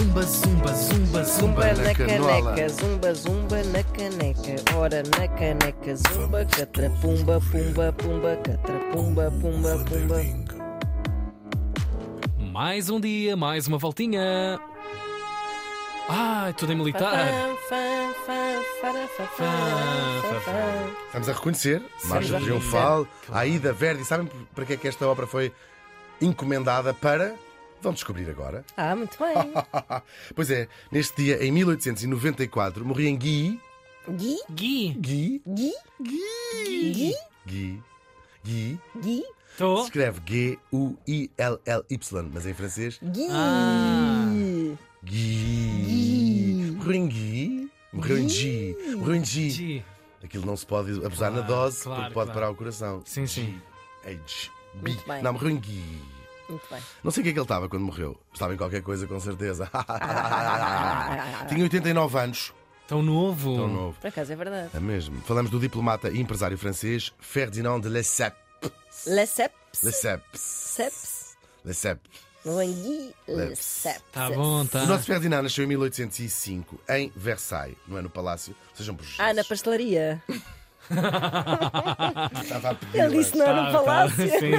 Zumba, zumba, zumba, Zumba zumba. na caneca, zumba, zumba na caneca. Ora na caneca, zumba, catrapumba, pumba, pumba, catrapumba, pumba, pumba. Mais um dia, mais uma voltinha. Ai, tudo em militar. Estamos a reconhecer Marcha Triunfal, a Ida Verdi. Sabem para que é que esta obra foi encomendada para? Vão descobrir agora. Ah, muito bem. pois é, neste dia, em 1894, morria em. Gui, Gui, Guy. Gui, Gui, Guy. Guy. Gui, Se estou. escreve G-U-I-L-L-Y, mas em francês, Gui. Ah. Guy. Morreu em Guy. Morreu em G. Morreu em G. Aquilo não se pode abusar na Claro, dose claro, porque pode claro. parar o coração. Sim, sim. G. H. B. Não, morreu em Guy. Muito bem. Não sei o que é que ele estava quando morreu. Estava em qualquer coisa, com certeza. Tinha 89 anos. Tão novo. Tão novo. Por acaso é verdade. É mesmo. Falamos do diplomata e empresário francês Ferdinand de Lesseps. Lesseps. Lesseps. Seps. Lesseps. Lesseps. Tá bom, tá. O nosso Ferdinand nasceu em 1805 em Versailles, não é no Palácio. Sejam por Ah, na pastelaria. Estava a pedir. Ele disse não Tá, no tá. palácio. Sim,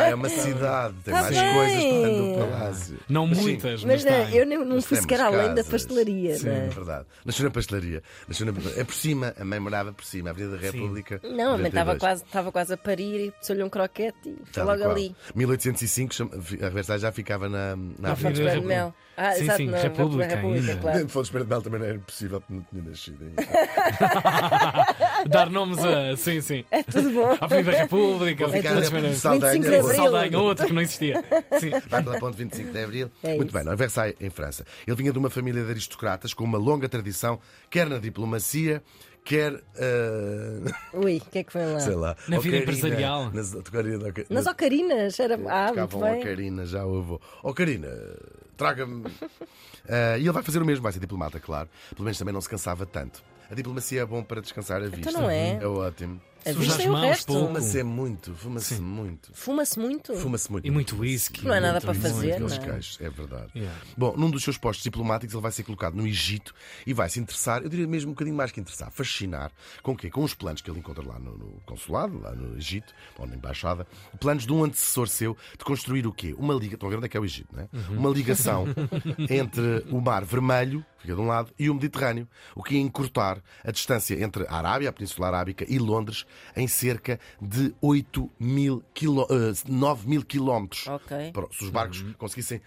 é uma cidade, tem Tá mais bem. coisas para no Palácio. Não muitas, mas, Mas não, eu não, fui sequer além da pastelaria. Sim, é é? verdade. Nasceu na pastelaria. Nasceu na... É por cima, a mãe morava por cima, a Avenida da República. Não, a mãe estava 92. quase, estava quase a parir e pôs-lhe um croquete e foi logo ali. 1805, chama- a Versailles já ficava na, na Avenida República. Mel. Ah, Sim, exato, sim, na República República, claro. Espera de Mel também não era possível, porque não tinha nascido ainda. Dar nomes a. Sim, sim. É tudo bom. Avenida República, ficar outras na maneiras. Saldanha, 25 de Abril. Saldanha, outro que não existia. Sim. Vai pela ponte 25 de Abril. É Muito isso. bem, não é? Versailles, em França. Ele vinha de uma família de aristocratas com uma longa tradição, quer na diplomacia, quer. ah, Ui, o que é que foi lá? sei lá. Na vida ocarina, empresarial. Nas, tocaria- na- Nas ocarinas, era. Ah, muito bem. Ocarina, já houve. Ocarina, traga-me. Ah, e ele vai fazer o mesmo, vai ser diplomata, claro. Pelo menos também não se cansava tanto. A diplomacia é bom para descansar a vista. Então não é? É ótimo. A Suja vista as é o mãos resto. Fuma-se é muito, fuma-se muito. Fuma-se muito. Fuma-se muito. E muito whisky. Não é nada para fazer, muito. Não é? queijos, é verdade. Yeah. Bom, num dos seus postos diplomáticos ele vai ser colocado no Egito e vai se interessar, eu diria mesmo um bocadinho mais que interessar, fascinar, com o quê? Com os planos que ele encontra lá no, no consulado, lá no Egito, ou na embaixada, planos de um antecessor seu de construir o quê? Uma liga, estão a ver onde é que é o Egito, não é? Uma ligação entre o Mar Vermelho, fica de um lado, e o Mediterrâneo, o que ia encurtar a distância entre a Arábia, a Península Arábica e Londres em cerca de 8 mil quiló- eh, 9 mil quilómetros. Ok. Para- Se os barcos conseguissem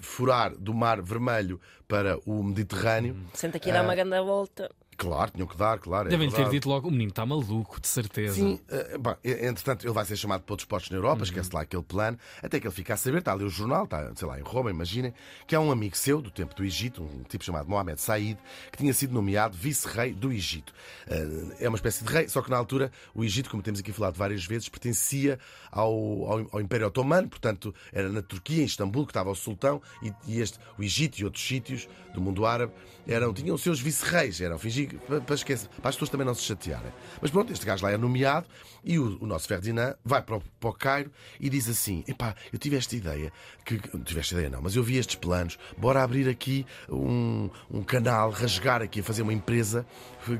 furar do Mar Vermelho para o Mediterrâneo, Senta aqui a dar uma grande volta. Claro, tinham que dar, claro. é Devem ter verdade. dito logo: o menino está maluco, de certeza. Sim, eh, bom, entretanto, ele vai ser chamado para outros postos na Europa, esquece lá aquele plano, até que ele fica a saber, está ali o jornal, está, sei lá, em Roma, imaginem, que há um amigo seu do tempo do Egito, um tipo chamado Mohamed Said, que tinha sido nomeado vice-rei do Egito. Eh, É uma espécie de rei, só que na altura o Egito, como temos aqui falado várias vezes, pertencia ao, ao, ao Império Otomano, portanto, era na Turquia, em Istambul, que estava o sultão, e, e este, o Egito e outros sítios do mundo árabe eram, tinham os seus vice-reis, eram fingir para, esquecer, para as pessoas também não se chatearem. Mas pronto, este gajo lá é nomeado e o, o nosso Ferdinand vai para o, para o Cairo e diz assim: epá, eu tive esta ideia, que, não tive esta ideia não, mas eu vi estes planos, bora abrir aqui um, um canal, rasgar aqui, fazer uma empresa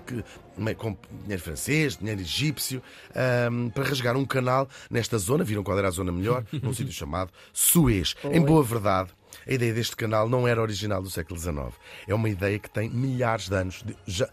que- com dinheiro francês, dinheiro egípcio, ahm, para rasgar um canal nesta zona, viram qual era a zona melhor, num sítio chamado Suez. Em boa verdade. A ideia deste canal não era original do século XIX. É uma ideia que tem milhares de anos. De- já-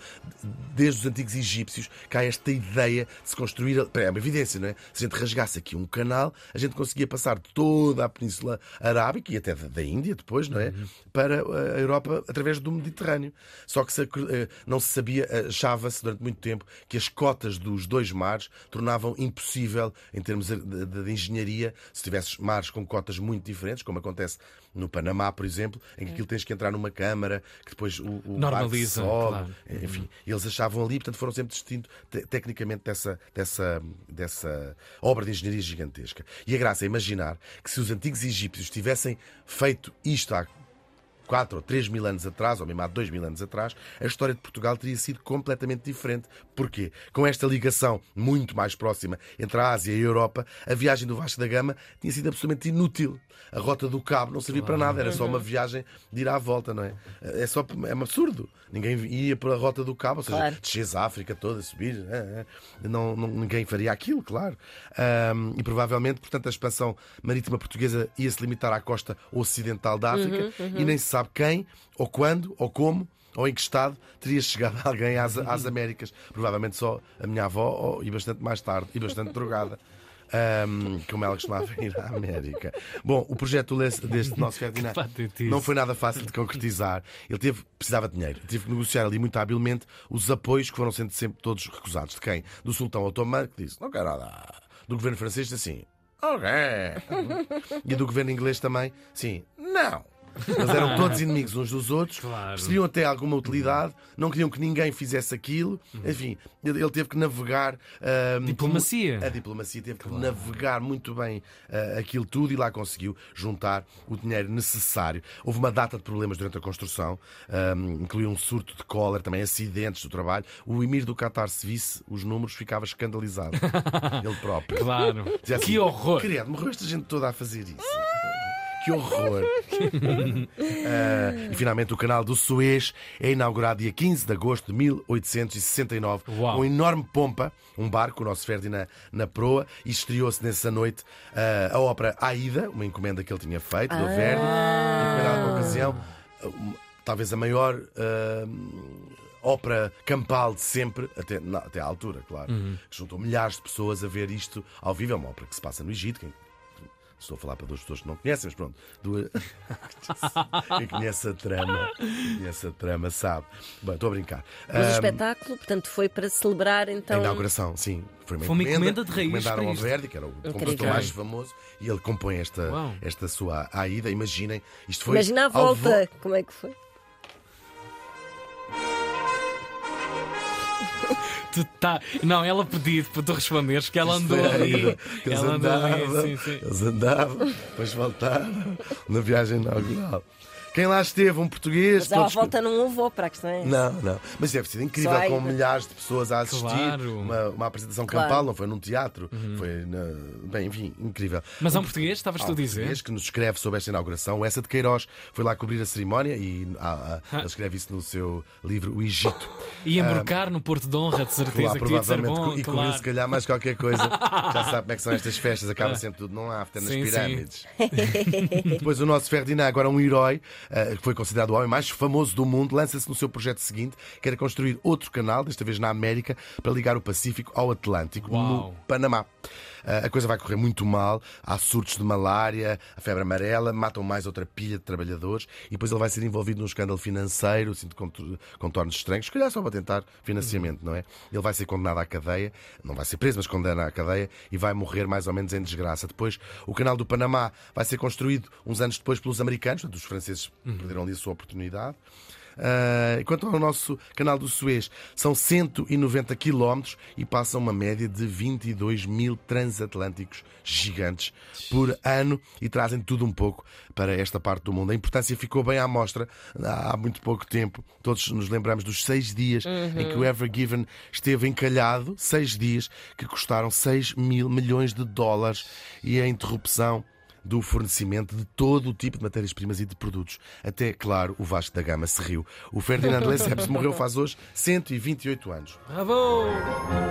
desde os antigos egípcios, que há esta ideia de se construir. É uma evidência, não é? Se a gente rasgasse aqui um canal, a gente conseguia passar toda a Península Arábica e até da, Índia depois, não é? Para a Europa através do Mediterrâneo. Só que se eh, não se sabia, achava-se durante muito tempo que as cotas dos dois mares tornavam impossível, em termos de, de- de engenharia, se tivesses mares com cotas muito diferentes, como acontece no Panamá, por exemplo, em que aquilo tens que entrar numa câmara, que depois o, o barco Normaliza, sobe. claro. Enfim, eles achavam ali, portanto foram sempre distintos te- tecnicamente dessa, dessa, dessa obra de engenharia gigantesca. E a graça é imaginar que se os antigos egípcios tivessem feito isto há 4 ou 3 mil anos atrás, ou mesmo há 2 mil anos atrás, a história de Portugal teria sido completamente diferente. Porquê? Com esta ligação muito mais próxima entre a Ásia e a Europa, a viagem do Vasco da Gama tinha sido absolutamente inútil. A rota do Cabo não servia para nada, era só uma viagem de ir à volta, não é? É, só, é um absurdo. Ninguém ia pela rota do Cabo, ou seja, Claro. desces a África toda, subir, é, é. Não, não- ninguém faria aquilo, claro. Ahm, e provavelmente, portanto, a expansão marítima portuguesa ia se limitar à costa ocidental da África e nem se sabe quem, ou quando, ou como. Ou em que estado teria chegado alguém às, às Américas? Provavelmente só a minha avó, e bastante mais tarde, e bastante drogada. Ahm, como ela costumava ir à América. Bom, o projeto deste nosso Ferdinand não foi nada fácil de concretizar. Ele teve, precisava de dinheiro. Teve que negociar ali muito habilmente os apoios que foram sendo sempre todos recusados. De quem? Do sultão otomano, que disse: Não quero nada. Do governo francês, assim: Ok. E do governo inglês também, sim, não. Eles eram todos inimigos uns dos outros, Claro. percebiam até alguma utilidade, não queriam que ninguém fizesse aquilo. Enfim, ele teve que navegar. ah, Diplomacia. a diplomacia teve que navegar muito bem ah, aquilo tudo e lá conseguiu juntar o dinheiro necessário. Houve uma data de problemas durante a construção, ah, incluiu um surto de cólera, também acidentes do trabalho. O Emir do Qatar, se visse os números, ficava escandalizado. Ele próprio. Claro. Assim, que horror. Criado, morreu esta gente toda a fazer isso. Que horror! Ah, e finalmente o canal do Suez é inaugurado dia 15 de agosto de 1869 Uau. com enorme pompa, um barco, o nosso Ferdinand na proa, e estreou-se nessa noite ah, a ópera Aida, uma encomenda que ele tinha feito do Verdi, encomendada por ocasião, ah, uma- talvez a maior ah, ópera campal de sempre, até, na- até à altura, claro, que juntou milhares de pessoas a ver isto ao vivo. É uma ópera que se passa no Egito. Quem, estou a falar para duas pessoas que não conhecem, mas pronto. Duas... Quem conhece a trama, conhece a trama, sabe. Bem, estou a brincar. Mas o Ah, espetáculo, portanto, foi para celebrar a então. inauguração, sim. Foi uma, Foi uma encomenda, encomenda de raiz encomendaram ao. Verdi, que era o compositor Incrível. mais famoso, e ele compõe esta, Uau. esta sua Aida. Imaginem, isto foi. Imagina a volta, vo- como é que foi? Tu tá... Não, ela pediu para tu responderes que ela andou a ali. Que eles Ela andou andavam, ali. Sim, sim. Eles andavam, depois voltaram na viagem inaugural. Quem lá esteve, um português. Mas à todos- volta não houve ópera, a questão é. Não, não. Mas deve ser incrível Só com milhares de pessoas a assistir. Claro. Uma, uma apresentação Claro. campal, não foi num teatro. Foi na... Bem, enfim, incrível. Mas há um português, estavas tu a um dizer? português que nos escreve sobre esta inauguração. Essa de Queiroz foi lá cobrir a cerimónia e ah, ah, ele escreve isso no seu livro O Egito. E embarcar no Porto de Honra, de certeza Lá, que provavelmente, bom. e claro. cobriu se calhar mais qualquer coisa. Já sabe como é que são estas festas, acaba sempre tudo num after nas Sim, sim. pirâmides. Depois o nosso Ferdinand, agora um herói, que foi considerado o homem mais famoso do mundo, lança-se no seu projeto seguinte, que era construir outro canal, desta vez na América, para ligar o Pacífico ao Atlântico, Uau. no Panamá. Eh, A coisa vai correr muito mal, há surtos de malária, a febre amarela, matam mais outra pilha de trabalhadores e depois ele vai ser envolvido num escândalo financeiro, assim, de contor- contornos estranhos, se calhar só para tentar financiamento, não é? Ele vai ser condenado à cadeia, não vai ser preso, mas condenado à cadeia e vai morrer mais ou menos em desgraça. Depois, o canal do Panamá vai ser construído uns anos depois pelos americanos, portanto, os franceses perderam ali a sua oportunidade. Ah, quanto ao nosso canal do Suez, são 190 quilómetros e passam uma média de 22 mil transatlânticos gigantes por ano e trazem tudo um pouco para esta parte do mundo. A importância ficou bem à mostra há muito pouco tempo. Todos nos lembramos dos seis dias em que o Ever Given esteve encalhado, seis dias que custaram 6 mil milhões de dólares e a interrupção do fornecimento de todo o tipo de matérias-primas e de produtos. Até, claro, o Vasco da Gama se riu. O Ferdinand Lesseps morreu faz hoje 128 anos. Bravo!